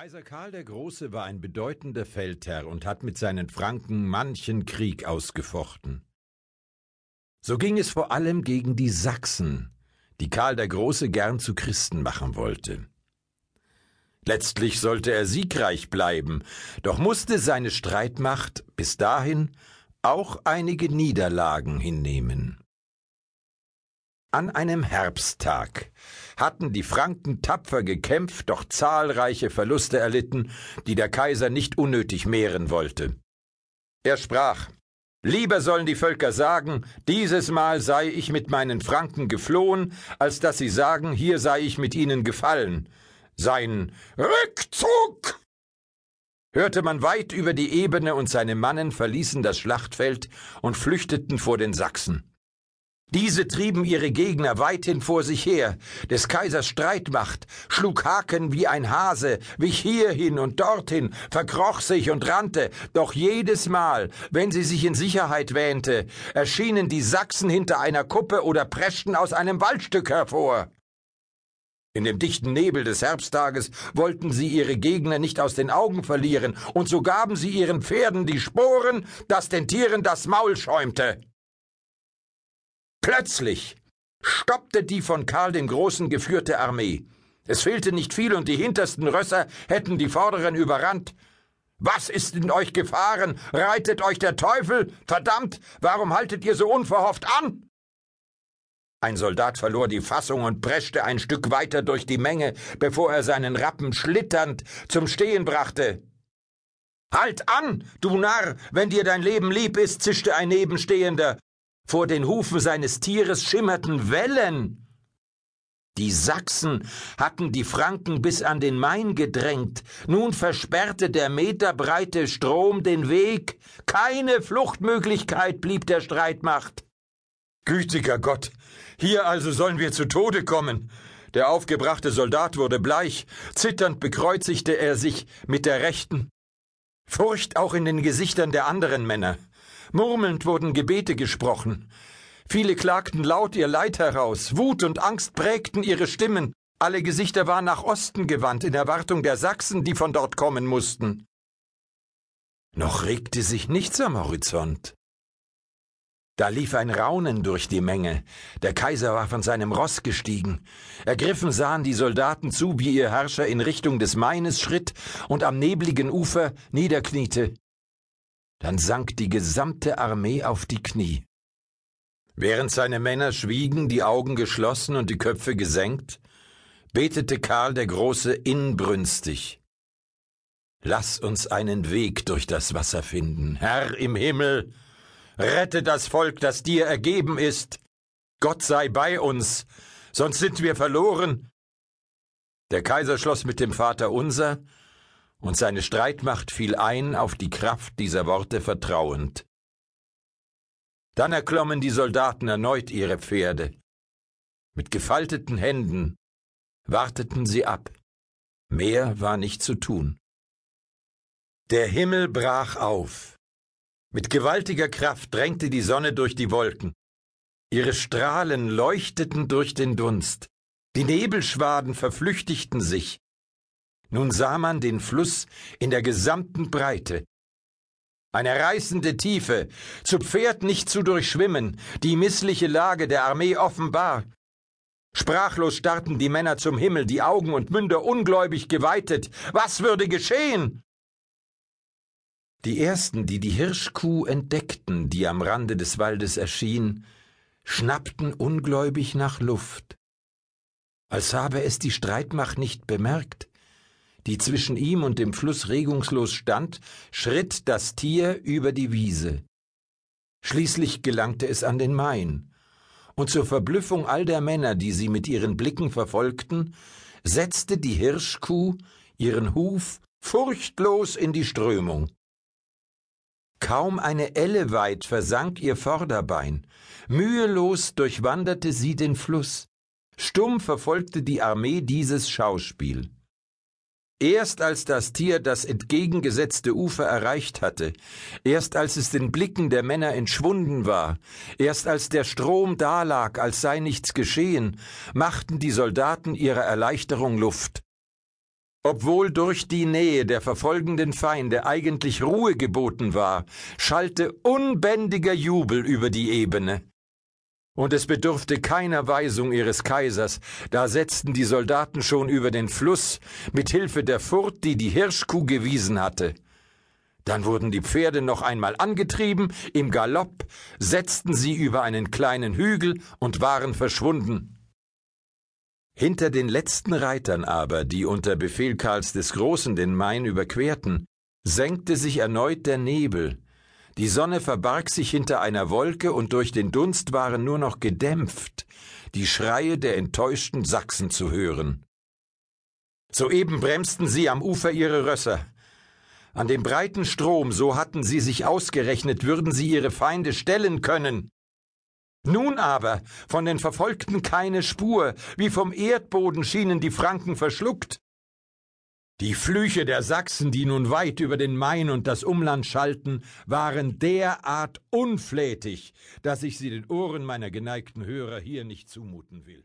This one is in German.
Kaiser Karl der Große war ein bedeutender Feldherr und hat mit seinen Franken manchen Krieg ausgefochten. So ging es vor allem gegen die Sachsen, die Karl der Große gern zu Christen machen wollte. Letztlich sollte er siegreich bleiben, doch musste seine Streitmacht bis dahin auch einige Niederlagen hinnehmen. An einem Herbsttag hatten die Franken tapfer gekämpft, doch zahlreiche Verluste erlitten, die der Kaiser nicht unnötig mehren wollte. Er sprach Lieber sollen die Völker sagen, dieses Mal sei ich mit meinen Franken geflohen, als dass sie sagen, hier sei ich mit ihnen gefallen. Sein Rückzug! hörte man weit über die Ebene und seine Mannen verließen das Schlachtfeld und flüchteten vor den Sachsen. Diese trieben ihre Gegner weithin vor sich her, des Kaisers Streitmacht, schlug Haken wie ein Hase, wich hierhin und dorthin, verkroch sich und rannte, doch jedes Mal, wenn sie sich in Sicherheit wähnte, erschienen die Sachsen hinter einer Kuppe oder preschten aus einem Waldstück hervor. In dem dichten Nebel des Herbsttages wollten sie ihre Gegner nicht aus den Augen verlieren, und so gaben sie ihren Pferden die Sporen, dass den Tieren das Maul schäumte. Plötzlich stoppte die von Karl dem Großen geführte Armee. Es fehlte nicht viel und die hintersten Rösser hätten die vorderen überrannt. Was ist in euch gefahren? Reitet euch der Teufel? Verdammt, warum haltet ihr so unverhofft an? Ein Soldat verlor die Fassung und preschte ein Stück weiter durch die Menge, bevor er seinen Rappen schlitternd zum Stehen brachte. Halt an, du Narr, wenn dir dein Leben lieb ist, zischte ein Nebenstehender. Vor den Hufen seines Tieres schimmerten Wellen. Die Sachsen hatten die Franken bis an den Main gedrängt, nun versperrte der meterbreite Strom den Weg, keine Fluchtmöglichkeit blieb der Streitmacht. Gütiger Gott, hier also sollen wir zu Tode kommen. Der aufgebrachte Soldat wurde bleich, zitternd bekreuzigte er sich mit der rechten. Furcht auch in den Gesichtern der anderen Männer. Murmelnd wurden Gebete gesprochen. Viele klagten laut ihr Leid heraus, Wut und Angst prägten ihre Stimmen, alle Gesichter waren nach Osten gewandt in Erwartung der Sachsen, die von dort kommen mussten. Noch regte sich nichts am Horizont. Da lief ein Raunen durch die Menge. Der Kaiser war von seinem Ross gestiegen. Ergriffen sahen die Soldaten zu, wie ihr Herrscher in Richtung des Maines schritt und am nebligen Ufer niederkniete. Dann sank die gesamte Armee auf die Knie. Während seine Männer schwiegen, die Augen geschlossen und die Köpfe gesenkt, betete Karl der Große inbrünstig. Lass uns einen Weg durch das Wasser finden, Herr im Himmel, rette das Volk, das dir ergeben ist. Gott sei bei uns, sonst sind wir verloren. Der Kaiser schloss mit dem Vater unser und seine Streitmacht fiel ein auf die Kraft dieser Worte vertrauend. Dann erklommen die Soldaten erneut ihre Pferde. Mit gefalteten Händen warteten sie ab. Mehr war nicht zu tun. Der Himmel brach auf. Mit gewaltiger Kraft drängte die Sonne durch die Wolken. Ihre Strahlen leuchteten durch den Dunst. Die Nebelschwaden verflüchtigten sich. Nun sah man den Fluss in der gesamten Breite. Eine reißende Tiefe, zu Pferd nicht zu durchschwimmen, die missliche Lage der Armee offenbar. Sprachlos starrten die Männer zum Himmel, die Augen und Münder ungläubig geweitet. Was würde geschehen? Die ersten, die die Hirschkuh entdeckten, die am Rande des Waldes erschien, schnappten ungläubig nach Luft, als habe es die Streitmacht nicht bemerkt, die zwischen ihm und dem Fluss regungslos stand, schritt das Tier über die Wiese. Schließlich gelangte es an den Main, und zur Verblüffung all der Männer, die sie mit ihren Blicken verfolgten, setzte die Hirschkuh ihren Huf furchtlos in die Strömung. Kaum eine Elle weit versank ihr Vorderbein, mühelos durchwanderte sie den Fluss, stumm verfolgte die Armee dieses Schauspiel. Erst als das Tier das entgegengesetzte Ufer erreicht hatte, erst als es den Blicken der Männer entschwunden war, erst als der Strom dalag, als sei nichts geschehen, machten die Soldaten ihrer Erleichterung Luft. Obwohl durch die Nähe der verfolgenden Feinde eigentlich Ruhe geboten war, schallte unbändiger Jubel über die Ebene. Und es bedurfte keiner Weisung ihres Kaisers, da setzten die Soldaten schon über den Fluss, mit Hilfe der Furt, die die Hirschkuh gewiesen hatte. Dann wurden die Pferde noch einmal angetrieben, im Galopp, setzten sie über einen kleinen Hügel und waren verschwunden. Hinter den letzten Reitern aber, die unter Befehl Karls des Großen den Main überquerten, senkte sich erneut der Nebel. Die Sonne verbarg sich hinter einer Wolke und durch den Dunst waren nur noch gedämpft die Schreie der enttäuschten Sachsen zu hören. Soeben bremsten sie am Ufer ihre Rösser. An dem breiten Strom, so hatten sie sich ausgerechnet, würden sie ihre Feinde stellen können. Nun aber von den Verfolgten keine Spur, wie vom Erdboden schienen die Franken verschluckt. Die Flüche der Sachsen, die nun weit über den Main und das Umland schalten, waren derart unflätig, dass ich sie den Ohren meiner geneigten Hörer hier nicht zumuten will.